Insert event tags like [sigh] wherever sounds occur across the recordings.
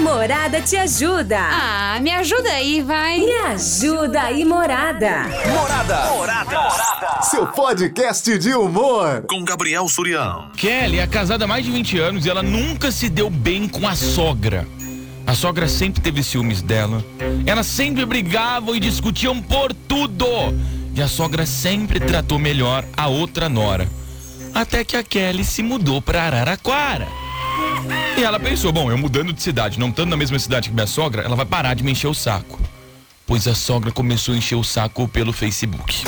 Morada te ajuda. Ah, me ajuda aí, vai. Me ajuda aí, Morada. Morada. Morada. Seu podcast de humor. Com Gabriel Surião. Kelly é casada há mais de 20 anos e ela nunca se deu bem com a sogra. A sogra sempre teve ciúmes dela. Elas sempre brigavam e discutiam por tudo. E a sogra sempre tratou melhor a outra nora. Até que a Kelly se mudou para Araraquara. E ela pensou: bom, eu mudando de cidade, não estando na mesma cidade que minha sogra, ela vai parar de me encher o saco. Pois a sogra começou a encher o saco pelo Facebook.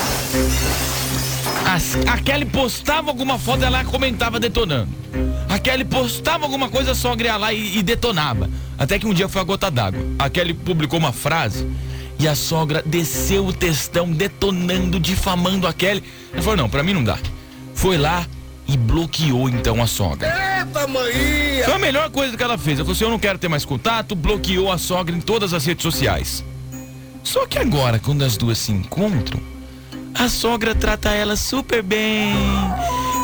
As, a Kelly postava alguma foto, ela comentava detonando. A Kelly postava alguma coisa, a sogra ia lá e, e detonava. Até que um dia foi a gota d'água. A Kelly publicou uma frase e a sogra desceu o textão detonando, difamando a Kelly. Ela falou: não, pra mim não dá. Foi lá e bloqueou então a sogra. Eita, mãe! Foi a melhor coisa que ela fez. Ela falou assim: eu não quero ter mais contato, bloqueou a sogra em todas as redes sociais. Só que agora, quando as duas se encontram, a sogra trata ela super bem.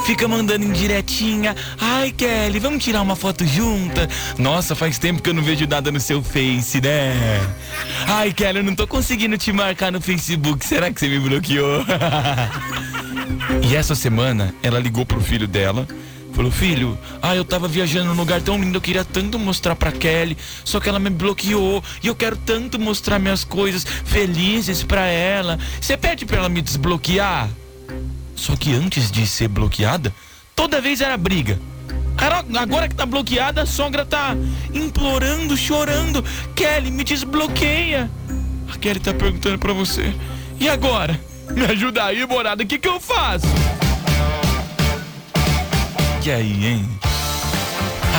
Fica mandando indiretinha. Ai, Kelly, vamos tirar uma foto junta? Nossa, faz tempo que eu não vejo nada no seu Face, né? Ai, Kelly, eu não tô conseguindo te marcar no Facebook. Será que você me bloqueou? [laughs] e essa semana, ela ligou pro filho dela. Falou, filho, ah, eu tava viajando num lugar tão lindo, eu queria tanto mostrar pra Kelly, só que ela me bloqueou e eu quero tanto mostrar minhas coisas felizes pra ela. Você pede pra ela me desbloquear? Só que antes de ser bloqueada, toda vez era briga. Agora que tá bloqueada, a sogra tá implorando, chorando. Kelly, me desbloqueia. A Kelly tá perguntando pra você. E agora? Me ajuda aí, morada, o que que eu faço? E aí, hein?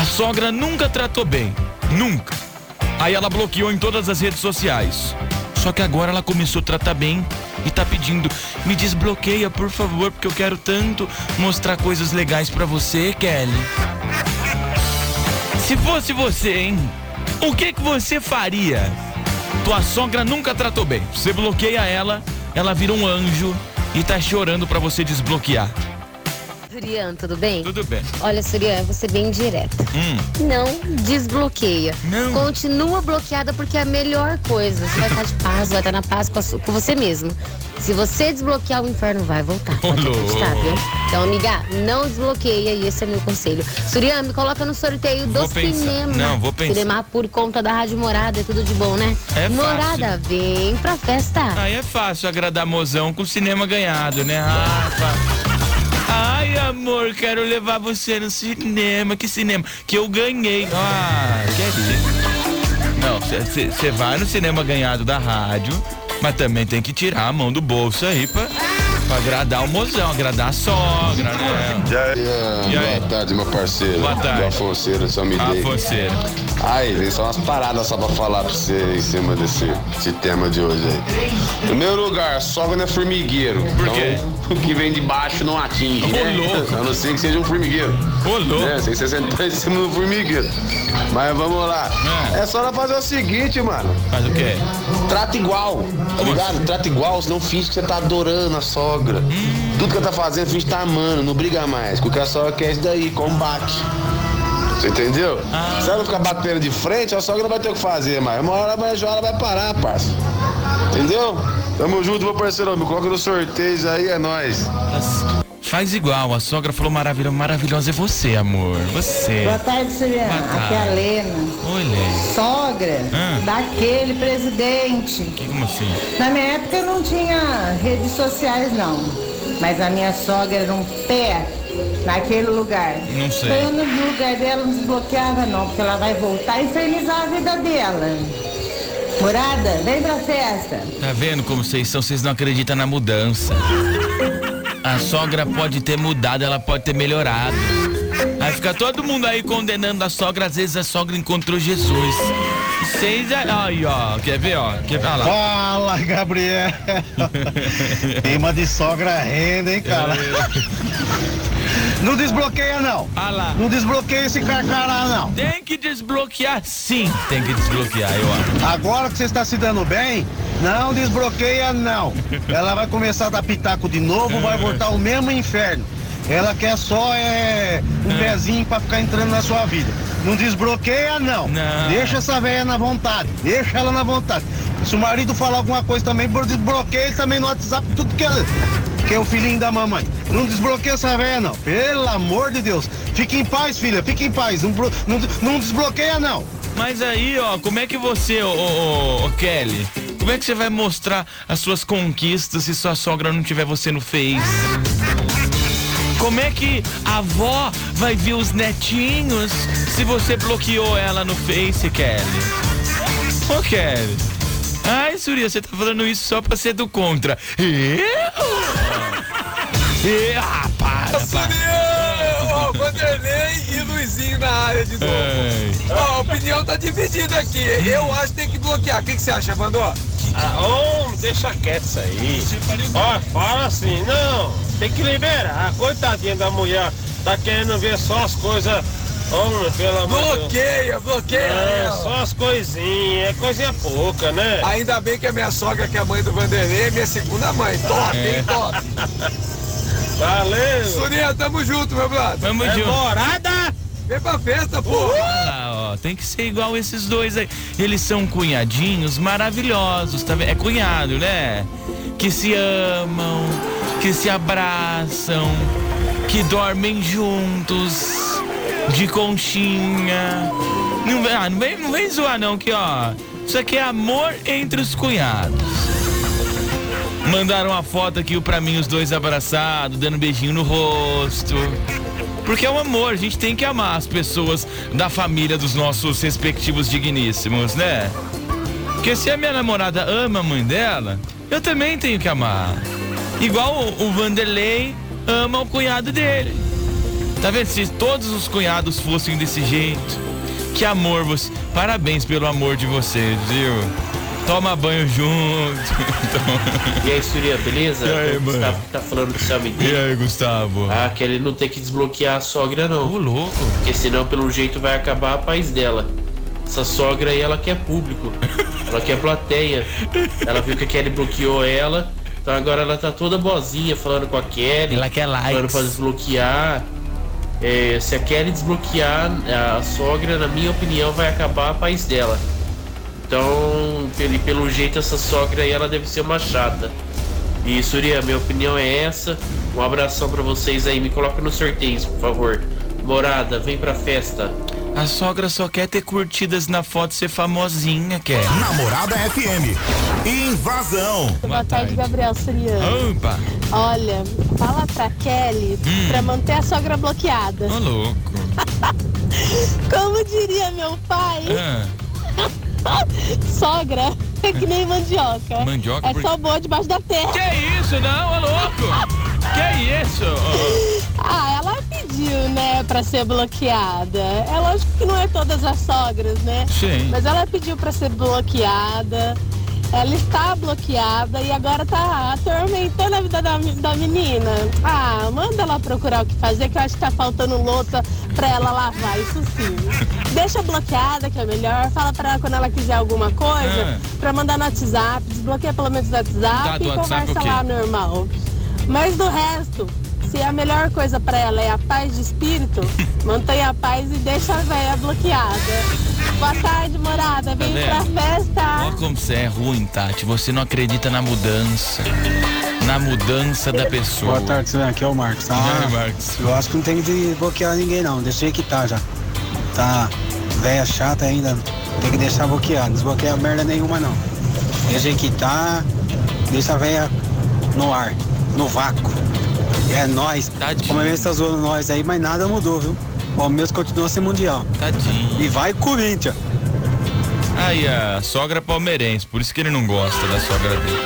A sogra nunca tratou bem. Nunca. Aí ela bloqueou em todas as redes sociais. Só que agora ela começou a tratar bem e tá pedindo: me desbloqueia, por favor, porque eu quero tanto mostrar coisas legais para você, Kelly. Se fosse você, hein? O que que você faria? Tua sogra nunca tratou bem. Você bloqueia ela, ela vira um anjo e tá chorando para você desbloquear. Surian, tudo bem? Tudo bem. Olha, Surian, você bem direta. Hum. Não desbloqueia. Não. Continua bloqueada porque é a melhor coisa. Você vai estar de paz, vai estar na paz com, com você mesmo. Se você desbloquear, o inferno vai voltar. Pode acreditar, viu? Então, amiga, não desbloqueia e esse é meu conselho. Surian, me coloca no sorteio do Vou pensar. cinema. Não, vou pensar. Cinema por conta da Rádio Morada, é tudo de bom, né? É fácil. Morada, vem pra festa. Aí é fácil agradar mozão com o cinema ganhado, né, Rafa? Ai, amor, quero levar você no cinema. Que cinema? Que eu ganhei. Ah, quer dizer. Não, você vai no cinema ganhado da rádio, mas também tem que tirar a mão do bolso aí pra, pra agradar o mozão, agradar a sogra, né? E aí? Boa tarde, meu parceiro. Boa tarde. Do Afonseiro, São A Midei. você. Ai, tem só umas paradas só pra falar pra você em cima desse, desse tema de hoje aí. Primeiro lugar, sogra não é formigueiro. Por quê? Então, o que vem de baixo não atinge, Ô, né? louco. A não ser que seja um formigueiro. Ô, louco. Né? Sem você sentar em cima do formigueiro. Mas vamos lá. É. É só ela fazer o seguinte, mano. Faz o quê? Trata igual, tá ligado? Trata igual, senão finge que você tá adorando a sogra. Tudo que ela tá fazendo, finge que tá amando, não briga mais. Porque a sogra quer isso daí, combate. Você entendeu? Se ela não ficar batendo de frente, a sogra não vai ter o que fazer mais. Uma hora vai, ela vai parar, parça. Entendeu? Tamo junto, meu parceiro. Me coloca no sorteio aí, é nóis. Faz igual, a sogra falou maravilhosa, maravilhosa é você, amor. Você. Boa tarde, tarde. Aqui é a Lena. Oi, Lê. Sogra Ah. daquele presidente. Que- Como assim? Na minha época eu não tinha redes sociais, não. Mas a minha sogra era um pé naquele lugar. Não sei. Então, no lugar dela não desbloqueava, não, porque ela vai voltar e infernizar a vida dela. Morada, vem pra festa. Tá vendo como vocês são? Vocês não acreditam na mudança. A sogra pode ter mudado, ela pode ter melhorado. Aí fica todo mundo aí condenando a sogra, às vezes a sogra encontrou Jesus. Vocês aí, ó, quer ver, ó? Quer lá. Fala, Gabriel. [laughs] Queima de sogra renda, hein, cara? Não desbloqueia, não. Olha lá. Não desbloqueia esse carcará, não. Tem que desbloquear, sim. Tem que desbloquear, eu acho. Agora que você está se dando bem, não desbloqueia, não. Ela vai começar a dar pitaco de novo, vai voltar o mesmo inferno. Ela quer só é, um pezinho pra ficar entrando na sua vida. Não desbloqueia, não. Não. Deixa essa velha na vontade. Deixa ela na vontade. Se o marido falar alguma coisa também, desbloqueia ele também no WhatsApp, tudo que é, que é o filhinho da mamãe. Não desbloqueia essa velha, não. Pelo amor de Deus. Fique em paz, filha. Fique em paz. Não, não, não desbloqueia, não. Mas aí, ó, como é que você, ô, ô, ô, Kelly, como é que você vai mostrar as suas conquistas se sua sogra não tiver você no Face? Como é que a avó vai ver os netinhos se você bloqueou ela no Face, Kelly? Ô, Kelly. Ai, Surya, você tá falando isso só pra ser do contra. Eu? E, ah, para, para. Ó, Vanderlei e Luizinho na área de novo. Ó, a opinião tá dividida aqui. Eu acho que tem que bloquear. O que, que você acha, Vandó? Ah, homem, deixa quieto isso aí. Ó, fala assim, não, tem que liberar. Coitadinha da mulher, tá querendo ver só as coisas. Homem, pelo amor de Deus. Bloqueia, bloqueia. É, só as coisinhas, é coisinha pouca, né? Ainda bem que a minha sogra, que é a mãe do Vanderlei, é minha segunda mãe. Top, hein, top. Valeu! Surinha, tamo junto, meu brother. Vamos É junto. morada! Vem pra festa, pô. Ah, ó, tem que ser igual esses dois aí. Eles são cunhadinhos maravilhosos, tá vendo? É cunhado, né? Que se amam, que se abraçam, que dormem juntos, de conchinha. Não, vem- ah, não, vem, não vem zoar não, que ó. Isso aqui é amor entre os cunhados. Mandaram uma foto aqui pra mim, os dois abraçados, dando beijinho no rosto. Porque é um amor, a gente tem que amar as pessoas da família dos nossos respectivos digníssimos, né? Porque se a minha namorada ama a mãe dela, eu também tenho que amar. Igual o Vanderlei ama o cunhado dele. Tá vendo? Se todos os cunhados fossem desse jeito, que amor você. Parabéns pelo amor de vocês, viu? Toma banho junto. [laughs] E aí, Surya, beleza? E aí, o mano? Gustavo tá falando com o seu e aí, Gustavo? Ah, que ele não tem que desbloquear a sogra, não. Ô, louco. Porque senão, pelo jeito, vai acabar a paz dela. Essa sogra aí, ela quer público. [laughs] Ela quer plateia. Ela viu que a Kelly bloqueou ela. Então agora ela tá toda boazinha falando com a Kelly. Ela quer Falando likes. pra desbloquear. É, se a Kelly desbloquear a sogra, na minha opinião, vai acabar a paz dela. Então, pelo, pelo jeito, essa sogra aí, ela deve ser uma chata. E Surya, minha opinião é essa. Um abração pra vocês aí. Me coloca no sorteio, por favor. Morada, vem pra festa. A sogra só quer ter curtidas na foto ser famosinha, quer. Namorada FM. Invasão. Boa tarde, Gabriel Suriano. Opa! Olha, fala pra Kelly Hum. pra manter a sogra bloqueada. Ô, louco. [laughs] Como diria meu pai, Ah, [laughs] sogra é que nem mandioca. Mandioca É por- só boa debaixo da terra. que isso, não, ô louco? Que isso? Ô, [laughs] Ah, ela pediu, né, pra ser bloqueada. É lógico que não é todas as sogras, né? Sim. Mas ela pediu pra ser bloqueada. Ela está bloqueada e agora tá atormentando a vida da, da menina. Ah, manda ela procurar o que fazer, que eu acho que tá faltando louça pra ela lavar, isso sim. [laughs] Deixa bloqueada, que é melhor. Fala pra ela quando ela quiser alguma coisa, Ah. pra mandar no WhatsApp. Desbloqueia pelo menos o WhatsApp Tá, e WhatsApp, conversa ok. lá normal. Mas do resto, se a melhor coisa pra ela é a paz de espírito, [laughs] mantenha a paz e deixa a véia bloqueada. Boa tarde, morada. Vem pra vendo? festa. Ó como você é ruim, Tati. Você não acredita na mudança. Na mudança da pessoa. Boa tarde, Suzana. Aqui é o Marcos. Ah, aí, Marcos? eu acho que não tem que desbloquear ninguém, não. Deixei que tá já. Tá velha chata ainda. Tem que deixar bloquear. Não desbloqueia merda nenhuma, não. Deixa que tá. Deixa a velha no ar, no vácuo. É nóis. Tadinho. A gente tá zoando nós aí, mas nada mudou, viu? O Palmeiras continua sem mundial. Tadinho. E vai Corinthians. Aí, a sogra palmeirense, por isso que ele não gosta da sogra dele.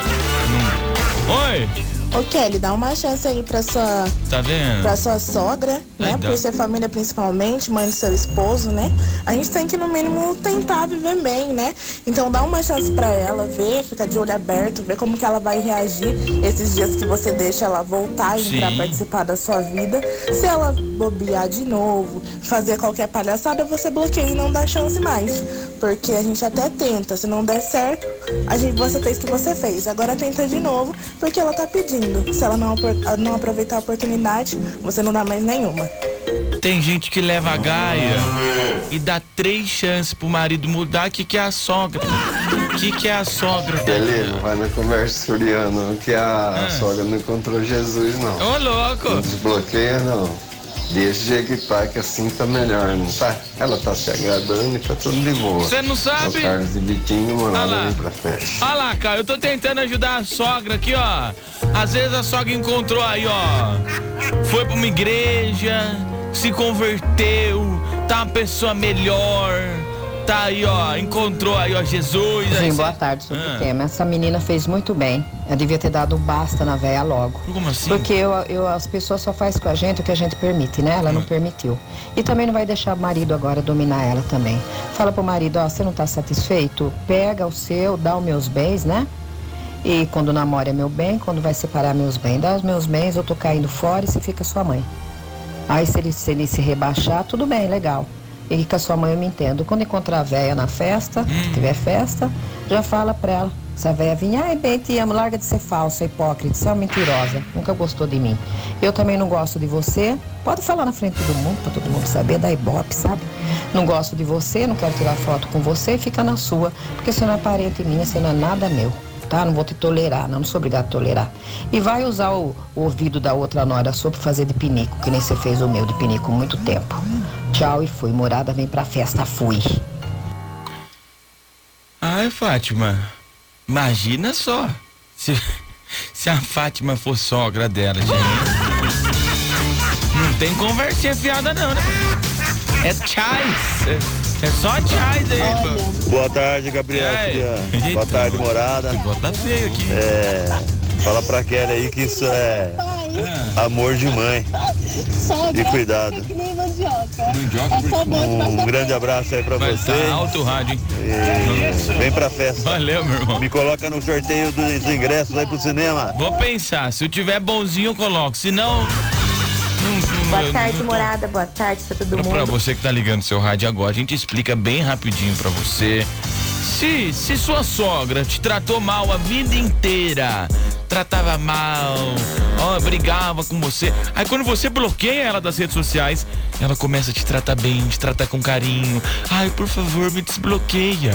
Não- Oi, Ô Kelly, dá uma chance aí pra sua, tá vendo? pra sua sogra, né? Por ser família principalmente, mãe do seu esposo, né? A gente tem que, no mínimo, tentar viver bem, né? Então dá uma chance pra ela, ver, fica de olho aberto, ver como que ela vai reagir esses dias que você deixa ela voltar e entrar participar da sua vida. Se ela bobear de novo, fazer qualquer palhaçada, você bloqueia e não dá chance mais. Porque a gente até tenta, se não der certo, a gente, você fez o que você fez. Agora tenta de novo, porque ela tá pedindo. Se ela não, apro- não aproveitar a oportunidade, você não dá mais nenhuma. tem gente que leva a gaia e dá três chances pro marido mudar. O que, que é a sogra? O que, que é a sogra? Ele não vai na conversa suriana, que a Ah. sogra não encontrou Jesus, não. Ô, louco! Não desbloqueia, não. Deixa que tá, que assim tá melhor, não tá? Ela tá se agradando e tá tudo de boa. Você não sabe? O Carlos e Vitinho Ah lá. moraram aí pra festa. Olha lá, cara, eu tô tentando ajudar a sogra aqui, ó. Às vezes a sogra encontrou aí, ó. Foi pra uma igreja, se converteu, tá uma pessoa melhor. Tá aí, ó, encontrou aí, ó, Jesus. aí Sim, cê- boa tarde sobre Ah. o tema. Essa menina fez muito bem. Eu devia ter dado um basta na véia logo. Como assim? Porque eu, eu- as pessoas só fazem com a gente o que a gente permite, né? Ela não Hum. permitiu. E também não vai deixar o marido agora dominar ela também. Fala pro marido, ó, você não tá satisfeito? Pega o seu, dá os meus bens, né? E quando namora é meu bem, quando vai separar meus bens, dá os meus bens, eu tô caindo fora e você fica sua mãe. Aí se ele se, ele se rebaixar, tudo bem, legal. E com a sua mãe eu me entendo. Quando encontrar a véia na festa, se tiver festa, já fala pra ela. Se a véia vir, ai bem, te amo, larga de ser falsa, hipócrita, você é uma mentirosa, nunca gostou de mim. Eu também não gosto de você, pode falar na frente de todo mundo, pra todo mundo saber, da ibope, sabe? Não gosto de você, não quero tirar foto com você, fica na sua, porque você não é parente minha, você não é nada meu tá? Não vou te tolerar, não, não sou obrigado a tolerar. E vai usar o, o ouvido da outra nora sua pra fazer de pinico, que nem você fez o meu de pinico muito tempo. Tchau e fui. Morada vem pra festa, fui. Ai, Fátima, imagina só. Se, se a Fátima for sogra dela, gente. Não tem conversinha fiada, não, né? É chais. É, só chais aí, pô. Boa tarde, Gabriel. Boa tarde, morada. Tá feio aqui. É, fala pra Kelly aí que isso é amor de mãe. E cuidado. Que nem mandioca. Mandioca É Um grande abraço aí pra Vai você. tá alto rádio, hein? E vem pra festa. Valeu, meu irmão. Me coloca no sorteio dos ingressos aí pro cinema. Vou pensar, se eu tiver bonzinho eu coloco, se não... Boa tarde, morada. Boa tarde pra todo Pra mundo. você que tá ligando seu rádio agora, a gente explica bem rapidinho pra você. Se, se sua sogra te tratou mal a vida inteira, tratava mal, ó, brigava com você, aí quando você bloqueia ela das redes sociais, ela começa a te tratar bem, te tratar com carinho. Ai, por favor, me desbloqueia.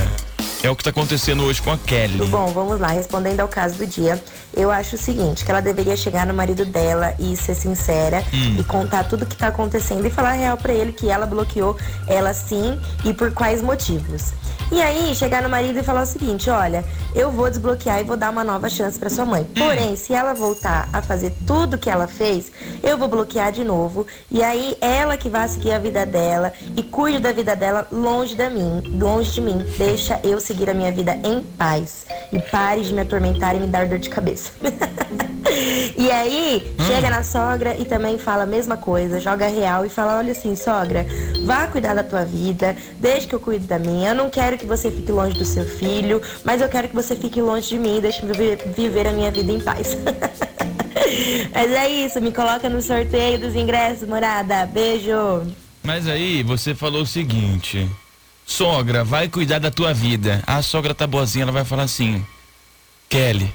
É o que tá acontecendo hoje com a Kelly. Bom, vamos lá, respondendo ao caso do dia. Eu acho o seguinte, que ela deveria chegar no marido dela e ser sincera Hum. e contar tudo que tá acontecendo e falar real pra ele que ela bloqueou ela sim e por quais motivos. E aí, chegar no marido e falar o seguinte, olha, eu vou desbloquear e vou dar uma nova chance pra sua mãe. Porém, se ela voltar a fazer tudo que ela fez, eu vou bloquear de novo. E aí, ela que vai seguir a vida dela e cuide da vida dela longe da mim, longe de mim. Deixa eu seguir a minha vida em paz. E pare de me atormentar e me dar dor de cabeça. [laughs] E aí, chega na sogra e também fala a mesma coisa, joga real e fala, olha assim, sogra, vá cuidar da tua vida, deixa que eu cuide da minha. Eu não quero que você fique longe do seu filho, mas eu quero que você fique longe de mim e deixe viver a minha vida em paz. [laughs] mas é isso, me coloca no sorteio dos ingressos, morada. Beijo. Mas aí você falou o seguinte: sogra, vai cuidar da tua vida. A sogra tá boazinha, ela vai falar assim: Kelly,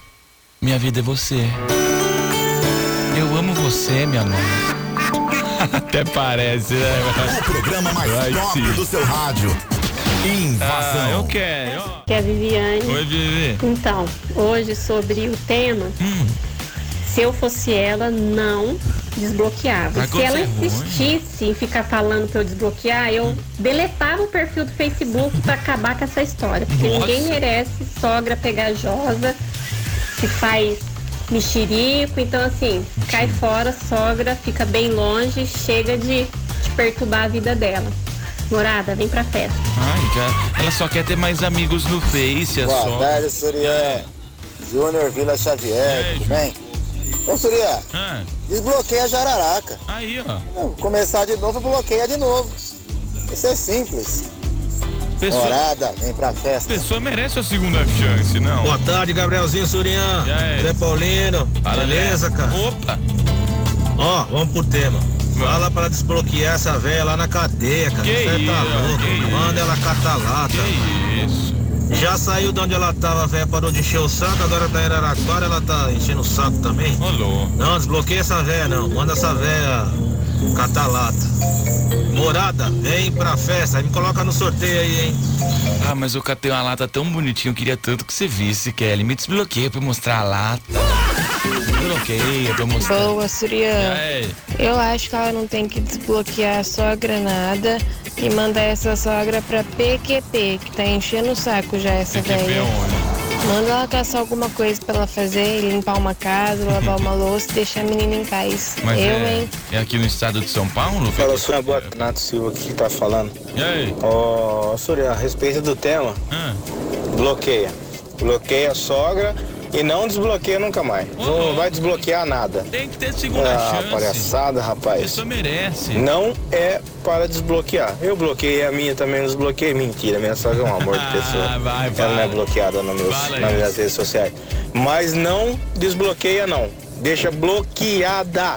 minha vida é você. Eu amo você, minha mãe. [laughs] Até parece, né? O programa mais Vai top sim. do seu rádio. Invasão. Ah, eu quero. Que é a Viviane. Oi, Vivi. Então, hoje sobre o tema, Hum. se eu fosse ela, não desbloqueava. Se ela é insistisse em ficar falando pra eu desbloquear, eu deletava o perfil do Facebook pra acabar com essa história. Porque Nossa. ninguém merece sogra pegajosa, que faz mexerico. Então, assim, cai fora, sogra, fica bem longe, chega de, de perturbar a vida dela. Morada, vem pra festa. Ai, já, ela só quer ter mais amigos no Face, é Boa só. tarde. Júnior Vila Xavier, tudo bem? Ô, Surié, Ah, desbloqueia a jararaca. aí, ó. Não, começar de novo, bloqueia de novo. Isso é simples. Pessoa- Morada, vem pra A festa. pessoa merece a segunda chance, não. Boa tarde, Gabrielzinho Surian. Zé Paulino. Beleza, cara? Opa! Ó, vamos pro tema. Fala pra desbloquear essa velha lá na cadeia, cara. Que Você tá louco. Manda ela catar lá, Que isso? Já saiu de onde ela tava, a velha parou de encher o saco, agora tá em Araraquara, ela tá enchendo o saco também. Alô. Não, desbloqueia essa velha não. Manda essa velha Catalata. Morada, vem pra festa, me coloca no sorteio aí, hein? Ah, mas eu catei uma lata tão bonitinha, eu queria tanto que você visse, Kelly. Me desbloqueia pra eu mostrar a lata. [laughs] Desbloqueia pra eu mostrar. Boa, Surya. É. Eu acho que ela não tem que desbloquear a sogra nada e mandar essa sogra pra PQP, que tá enchendo o saco já essa PQP velha. onde? Manda ela caçar alguma coisa pra ela fazer, limpar uma casa, lavar uma louça e deixar a menina em paz. Mas Eu, é, hein? é aqui no estado de São Paulo? Fala, Surya, boa Nato Silva aqui que tá falando. E aí? Ó, Surya, a respeito do tema, Ah. bloqueia. Bloqueia a sogra e não desbloqueia nunca mais. Não vai desbloquear nada. Tem que ter segunda Ah, chance. palhaçada, A rapaz. pessoa merece. Não é para desbloquear. Eu bloqueei a minha também, não desbloqueei. Mentira, minha sogra é um amor de pessoa. Ah, vai, Ela não é bloqueada nos meus, Fala nas minhas isso. redes sociais. Mas não desbloqueia, não. Deixa bloqueada.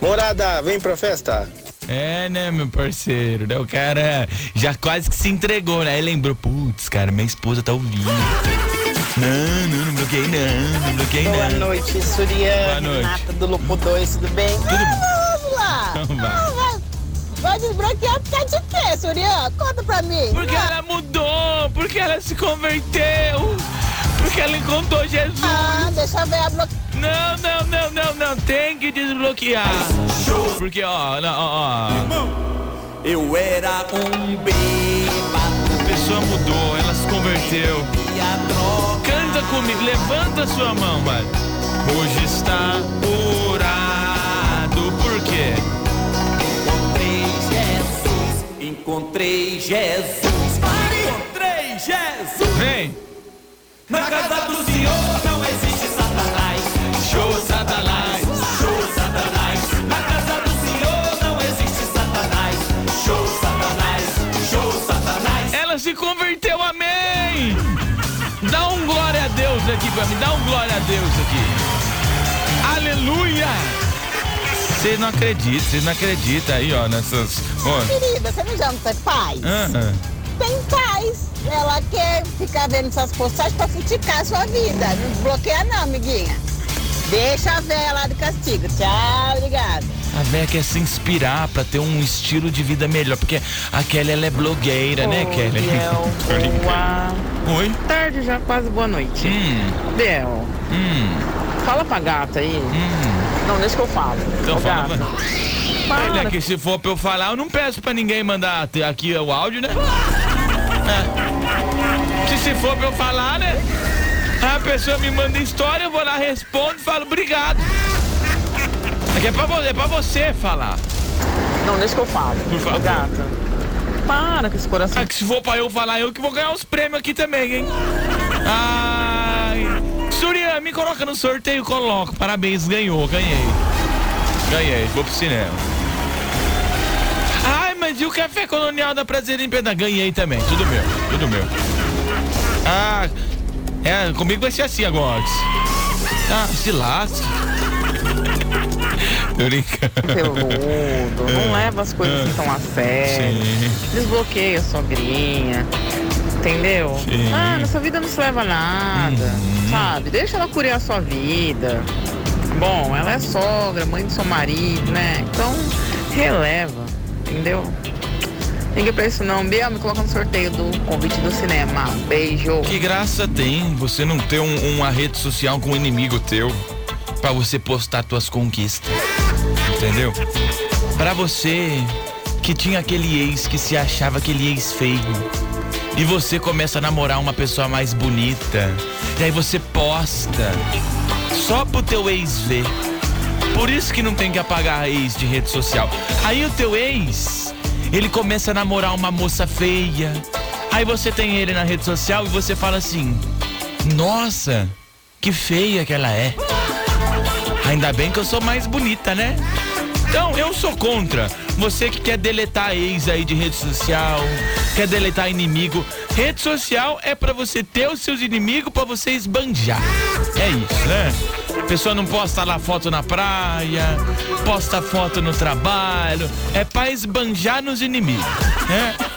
Morada, vem pra festa. É, né, meu parceiro? Né? O cara já quase que se entregou, né? Aí lembrou, putz, cara, minha esposa tá ouvindo. Não, não, não bloqueei não, não bloqueei Boa não. noite, Suriane, Boa noite. Renata do Lupo 2, tudo bem? Tudo Vamos lá! Então vai. Ah, vai. Vai desbloquear por causa de quê, Suriane? Conta pra mim. Porque ela mudou, porque ela se converteu, porque ela encontrou Jesus. Ah, deixa eu ver a bloqueia. Não, não, não, não, não, tem que desbloquear. Porque, ó, não, ó, ó. Eu era um bêbado. A pessoa mudou, se converteu. Canta comigo, levanta sua mão, mano. Hoje está curado, por quê? Encontrei Jesus. Encontrei Jesus. Vem! Na casa do Senhor não existe Satanás. Show Satanás. Show Satanás. Na casa do Senhor não existe Satanás. Show Satanás. Show Satanás. Ela se converteu, amém! Aqui pra mim, dá um glória a Deus aqui. Aleluia! Vocês não acreditam, vocês não acreditam aí, ó, nessas. Ó. Querida, você não já não tem paz? Ah, ah. Tem paz. Ela quer ficar vendo essas postagens pra criticar a sua vida. Não desbloqueia não, amiguinha. Deixa a véia lá de castigo. Tchau, obrigada. A véia quer se inspirar pra ter um estilo de vida melhor, porque a Kelly ela é blogueira, né, Kelly? Biel, Tô brincando. boa [laughs] Oi? tarde já, quase boa noite. Hum. Biel, Hum. fala pra gata aí. Não, deixa que eu falo. Então Ô, fala gata. pra... Olha, que se for pra eu falar, eu não peço pra ninguém mandar aqui o áudio, né? [laughs] É. Se se for pra eu falar, né? A pessoa me manda história, eu vou lá, respondo e falo obrigado. Aqui é pra você, é pra você falar. Não, deixa que eu falo. Por favor. Gata. Para com esse coração. Ah, que se for pra eu falar, eu que vou ganhar os prêmios aqui também, hein? Ai. Surya, me coloca no sorteio, coloco. Parabéns, ganhou, ganhei. Ganhei, vou pro cinema. Ai, mas e o café colonial da Prazer em Pedra? Ganhei também, tudo meu, tudo meu. Ah, é, comigo vai ser assim agora. Ah, se lasque. Tô brincando. Peludo, não leva as coisas assim tão a sério. Sim. Desbloqueia a sogrinha. Entendeu? Sim. Ah, na sua vida não se leva nada. Uhum. Sabe? Deixa ela curar a sua vida. Bom, ela é sogra, mãe do seu marido, né? Então, releva. Entendeu? Liga pra isso não. Bia, me coloca no sorteio do convite do cinema. Beijo. Que graça tem você não ter um- uma rede social com um inimigo teu pra você postar tuas conquistas. Entendeu? Pra você que tinha aquele ex que se achava aquele ex feio e você começa a namorar uma pessoa mais bonita e aí você posta só pro teu ex ver. Por isso que não tem que apagar ex de rede social. Aí o teu ex, ele começa a namorar uma moça feia. Aí você tem ele na rede social e você fala assim: Nossa, que feia que ela é. Ainda bem que eu sou mais bonita, né? Então, eu sou contra. Você que quer deletar ex aí de rede social, quer deletar inimigo. Rede social é pra você ter os seus inimigos pra você esbanjar. É isso, né? A pessoa não posta lá foto na praia, posta foto no trabalho. É pra esbanjar nos inimigos, né? [laughs]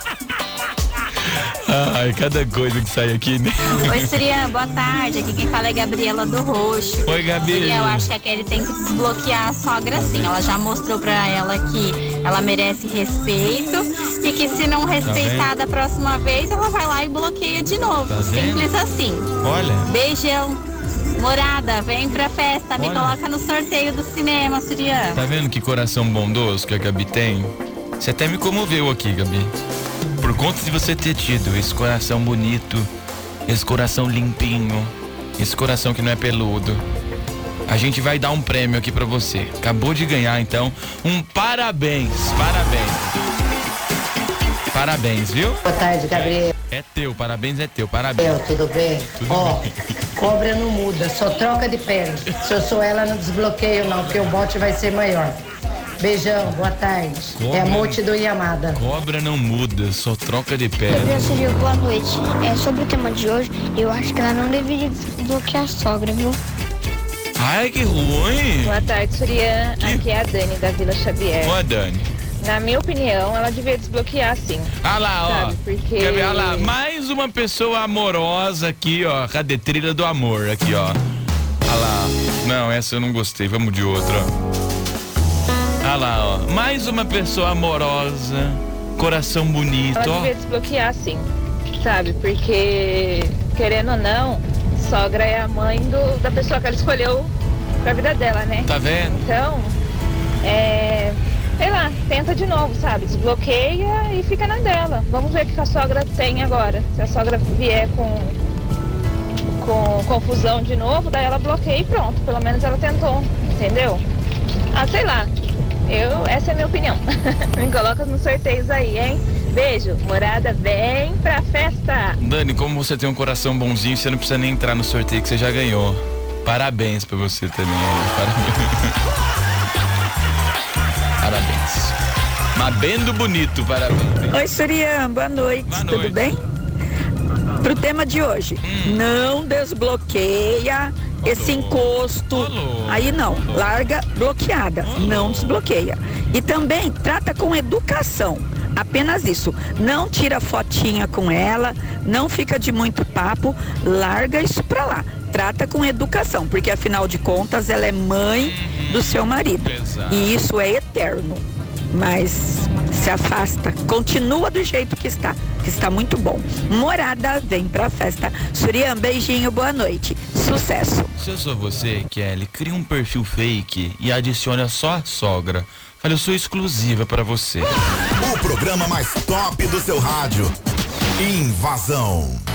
Ai, cada coisa que sai aqui, né? Oi, Surian, boa tarde. Aqui quem fala é Gabriela do Roxo. Oi, Gabi. Eu acho que a Kelly tem que desbloquear a sogra sim. Ela já mostrou pra ela que ela merece respeito e que se não respeitar da próxima vez, ela vai lá e bloqueia de novo. Tá? Simples assim. Olha. Beijão. Morada, vem pra festa, me Olha. coloca no sorteio do cinema, Surian. Tá vendo que coração bondoso que a Gabi tem? Você até me comoveu aqui, Gabi. Por conta de você ter tido esse coração bonito, esse coração limpinho, esse coração que não é peludo. A gente vai dar um prêmio aqui pra você. Acabou de ganhar, então, um parabéns, parabéns. Parabéns, viu? Boa tarde, Gabriel. É teu, parabéns é teu, parabéns. Tudo bem? Tudo Ó, bem. cobra não muda, só troca de perna. Se eu sou ela, não desbloqueio não, porque o bote vai ser maior. Beijão, boa tarde. Cobra. É a Monte do Yamada. Cobra não muda, só troca de Gabriel pedra. Silvio, boa noite. É, sobre o tema de hoje, eu acho que ela não deveria desbloquear a sogra, viu? Ai, que ruim. Boa tarde, Surian. Aqui é a Dani da Vila Xavier. Ó, Dani. Na minha opinião, ela devia desbloquear sim. Ah lá, ó. Sabe, porque- Quer ver? Ah lá, mais uma pessoa amorosa aqui, ó. Cadê? Trilha do amor, aqui, ó. Ah lá. Não, essa eu não gostei. Vamos de outra, ó. Ah lá, ó. Mais uma pessoa amorosa. Coração bonito, Ela ó. devia desbloquear sim. Sabe? Porque, querendo ou não, sogra é a mãe do, da pessoa que ela escolheu pra vida dela, né? Tá vendo? Então, é. Sei lá, tenta de novo, sabe? Desbloqueia e fica na dela. Vamos ver o que a sogra tem agora. Se a sogra vier com, com confusão de novo, daí ela bloqueia e pronto. Pelo menos ela tentou, entendeu? Ah, sei lá. Eu, essa é a minha opinião. [laughs] Me coloca nos sorteios aí, hein? Beijo, morada, vem pra festa! Dani, como você tem um coração bonzinho, você não precisa nem entrar no sorteio que você já ganhou. Parabéns pra você também. Parabéns. [laughs] Parabéns. Mabendo bonito, parabéns. Oi, Surian, boa noite. Tudo bem? Pro tema de hoje, Hum. não desbloqueia esse encosto. Aí não, larga bloqueada, não desbloqueia. E também trata com educação. Apenas isso. Não tira fotinha com ela, não fica de muito papo, larga isso pra lá. Trata com educação, porque afinal de contas ela é mãe do seu marido. E isso é eterno. Mas se afasta, continua do jeito que está, que está muito bom. Morada, vem pra festa. Surian, beijinho, boa noite. Sucesso. Se eu sou você, Kelly, cria um perfil fake e adicione só a sogra. Fala, eu sou exclusiva pra você. O programa mais top do seu rádio. Invasão.